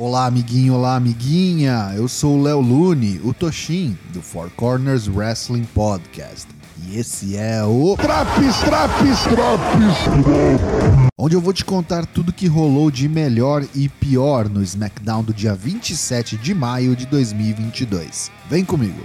Olá, amiguinho, olá, amiguinha. Eu sou o Léo Lune, o Toshin, do Four Corners Wrestling Podcast. E esse é o. Traps, traps, traps! Onde eu vou te contar tudo que rolou de melhor e pior no SmackDown do dia 27 de maio de 2022. Vem comigo!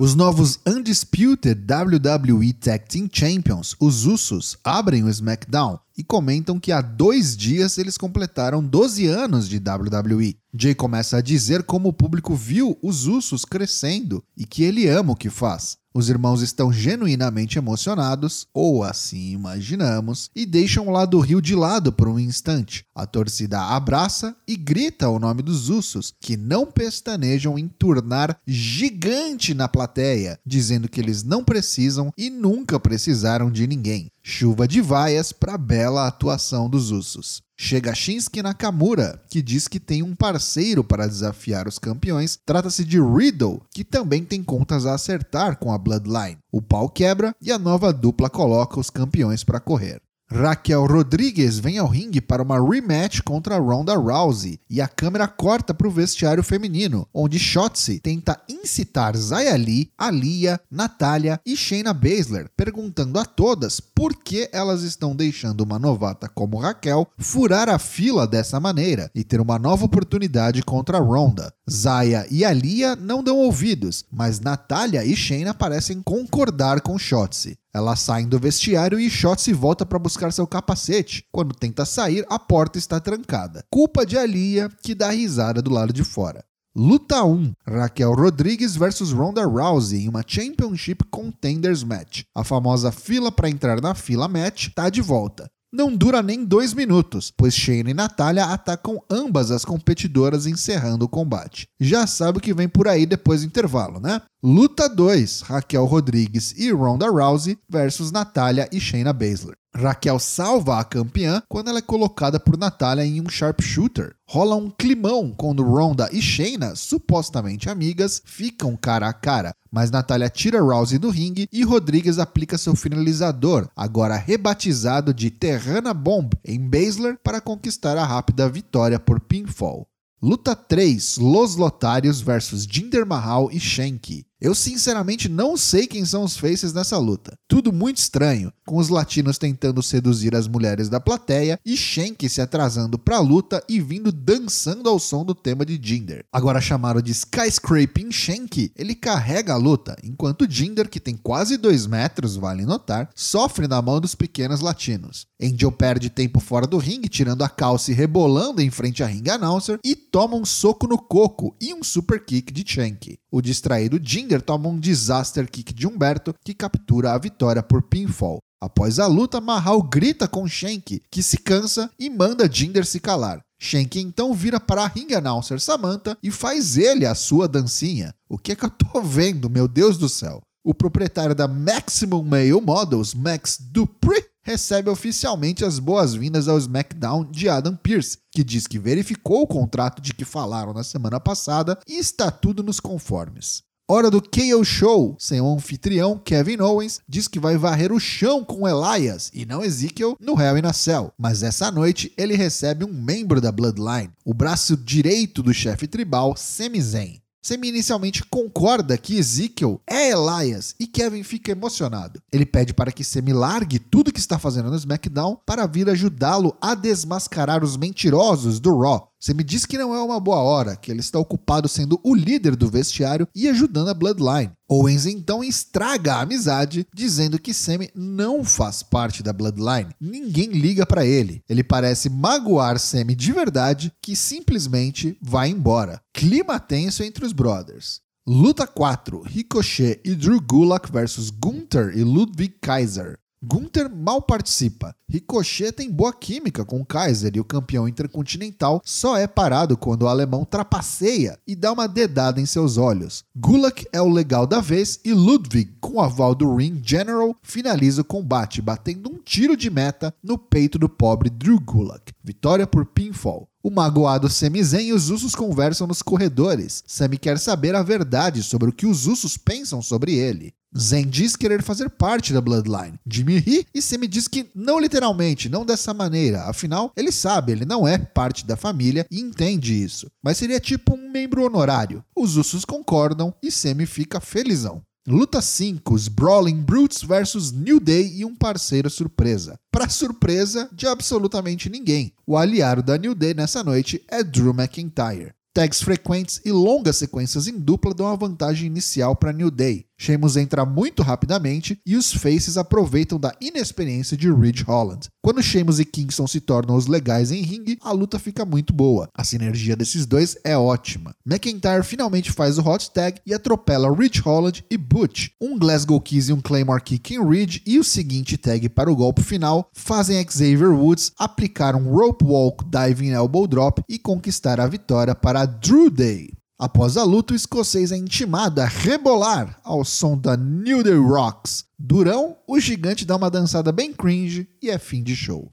Os novos Undisputed WWE Tag Team Champions, os Usos, abrem o SmackDown e comentam que há dois dias eles completaram 12 anos de WWE. Jay começa a dizer como o público viu os Usos crescendo e que ele ama o que faz. Os irmãos estão genuinamente emocionados, ou assim imaginamos, e deixam o lado rio de lado por um instante. A torcida abraça e grita o nome dos Usos, que não pestanejam em turnar gigante na plateia, dizendo que eles não precisam e nunca precisaram de ninguém. Chuva de vaias para bela atuação dos Usos. Chega Shinsuke Nakamura, que diz que tem um parceiro para desafiar os campeões. Trata-se de Riddle, que também tem contas a acertar com a Bloodline. O pau quebra e a nova dupla coloca os campeões para correr. Raquel Rodrigues vem ao ringue para uma rematch contra Ronda Rousey e a câmera corta para o vestiário feminino, onde Shotzi tenta incitar Zaya Lee, Alia, Natália e Shayna Baszler, perguntando a todas por que elas estão deixando uma novata como Raquel furar a fila dessa maneira e ter uma nova oportunidade contra Ronda. Zaya e Alia não dão ouvidos, mas Natália e Shayna parecem concordar com Shotzi. Elas saem do vestiário e Shotzi volta para buscar seu capacete. Quando tenta sair, a porta está trancada. Culpa de Alia, que dá risada do lado de fora. Luta 1: Raquel Rodrigues versus Ronda Rousey em uma Championship Contenders Match. A famosa fila para entrar na fila match está de volta. Não dura nem dois minutos, pois Shane e Natália atacam ambas as competidoras encerrando o combate. Já sabe o que vem por aí depois do intervalo, né? Luta 2: Raquel Rodrigues e Ronda Rousey versus Natália e Shayna Baszler. Raquel salva a campeã quando ela é colocada por Natália em um sharpshooter. Rola um climão quando Ronda e Shayna, supostamente amigas, ficam cara a cara. Mas Natália tira Rousey do ringue e Rodrigues aplica seu finalizador, agora rebatizado de Terrana Bomb, em Baszler para conquistar a rápida vitória por pinfall. Luta 3: Los Lotários versus Jinder Mahal e Shanky. Eu sinceramente não sei quem são os faces nessa luta. Tudo muito estranho, com os latinos tentando seduzir as mulheres da plateia e Shank se atrasando pra luta e vindo dançando ao som do tema de Jinder. Agora chamado de Skyscraping Shank, ele carrega a luta, enquanto Jinder, que tem quase 2 metros, vale notar, sofre na mão dos pequenos latinos. Angel perde tempo fora do ringue, tirando a calça e rebolando em frente à ring announcer e toma um soco no coco e um super kick de Shank. O distraído Jinder toma um disaster kick de Humberto, que captura a vitória por pinfall. Após a luta, Mahal grita com Shank, que se cansa e manda Jinder se calar. Shank então vira para a ring announcer Samantha e faz ele a sua dancinha. O que é que eu tô vendo, meu Deus do céu? O proprietário da Maximum Male Models, Max Dupree, recebe oficialmente as boas-vindas ao SmackDown de Adam Pearce, que diz que verificou o contrato de que falaram na semana passada e está tudo nos conformes. Hora do KO Show, sem o anfitrião Kevin Owens diz que vai varrer o chão com Elias e não Ezekiel no Hell in a Cell. Mas essa noite ele recebe um membro da Bloodline, o braço direito do chefe tribal Sami Zayn. Semi inicialmente concorda que Ezekiel é Elias e Kevin fica emocionado. Ele pede para que Semi largue tudo que está fazendo no SmackDown para vir ajudá-lo a desmascarar os mentirosos do Raw. Você me diz que não é uma boa hora, que ele está ocupado sendo o líder do vestiário e ajudando a Bloodline. Owens então estraga a amizade, dizendo que Sammy não faz parte da Bloodline. Ninguém liga para ele. Ele parece magoar Sammy de verdade, que simplesmente vai embora. Clima tenso entre os brothers. Luta 4: Ricochet e Drew Gulak versus Gunther e Ludwig Kaiser. Gunther mal participa. Ricochet tem boa química com Kaiser e o campeão intercontinental só é parado quando o alemão trapaceia e dá uma dedada em seus olhos. Gulak é o legal da vez e Ludwig, com o aval do Ring General, finaliza o combate batendo um tiro de meta no peito do pobre Drew Gulak. Vitória por pinfall. O magoado Sami Zayn e os Usos conversam nos corredores. Sami quer saber a verdade sobre o que os Usos pensam sobre ele. Zayn diz querer fazer parte da Bloodline. Jimmy ri e Sami diz que não literalmente, não dessa maneira. Afinal, ele sabe, ele não é parte da família e entende isso. Mas seria tipo um membro honorário. Os Usos concordam e Sami fica felizão. Luta 5, os Brawling Brutes versus New Day e um parceiro surpresa. Para surpresa de absolutamente ninguém, o aliado da New Day nessa noite é Drew McIntyre. Tags frequentes e longas sequências em dupla dão a vantagem inicial para New Day. Sheamus entra muito rapidamente e os Faces aproveitam da inexperiência de Ridge Holland. Quando Sheamus e Kingston se tornam os legais em ringue, a luta fica muito boa. A sinergia desses dois é ótima. McIntyre finalmente faz o hot tag e atropela Ridge Holland e Butch. Um Glasgow Kiss e um Claymore Kick em Ridge e o seguinte tag para o golpe final fazem Xavier Woods aplicar um Rope Walk Diving Elbow Drop e conquistar a vitória para Drew Day. Após a luta, o escocês é intimado a rebolar ao som da New Day Rocks. Durão, o gigante dá uma dançada bem cringe e é fim de show.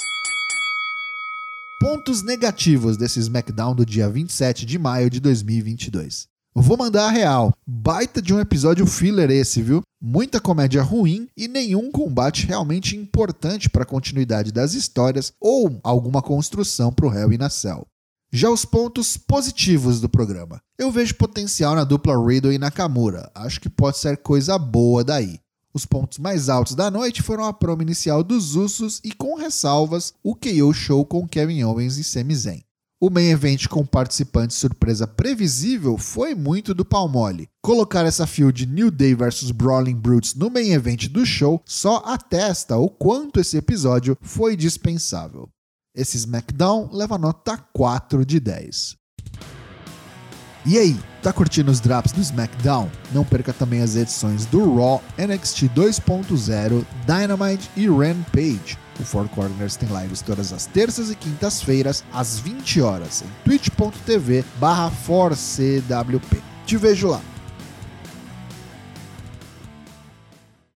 Pontos negativos desse SmackDown do dia 27 de maio de 2022. Vou mandar a real. Baita de um episódio filler esse, viu? Muita comédia ruim e nenhum combate realmente importante para a continuidade das histórias ou alguma construção para o Hell in a Cell. Já os pontos positivos do programa. Eu vejo potencial na dupla Riddle e Nakamura. Acho que pode ser coisa boa daí. Os pontos mais altos da noite foram a promo inicial dos Usos e, com ressalvas, o KO Show com Kevin Owens e Sami Zayn. O main event com participante surpresa previsível foi muito do pau mole. Colocar essa field New Day vs Brawling Brutes no main event do show só atesta o quanto esse episódio foi dispensável. Esse SmackDown leva nota 4 de 10. E aí, tá curtindo os drops do SmackDown? Não perca também as edições do Raw, NXT 2.0, Dynamite e Rampage. O Four Corners tem lives todas as terças e quintas-feiras, às 20 horas, em twitch.tv barra Te vejo lá.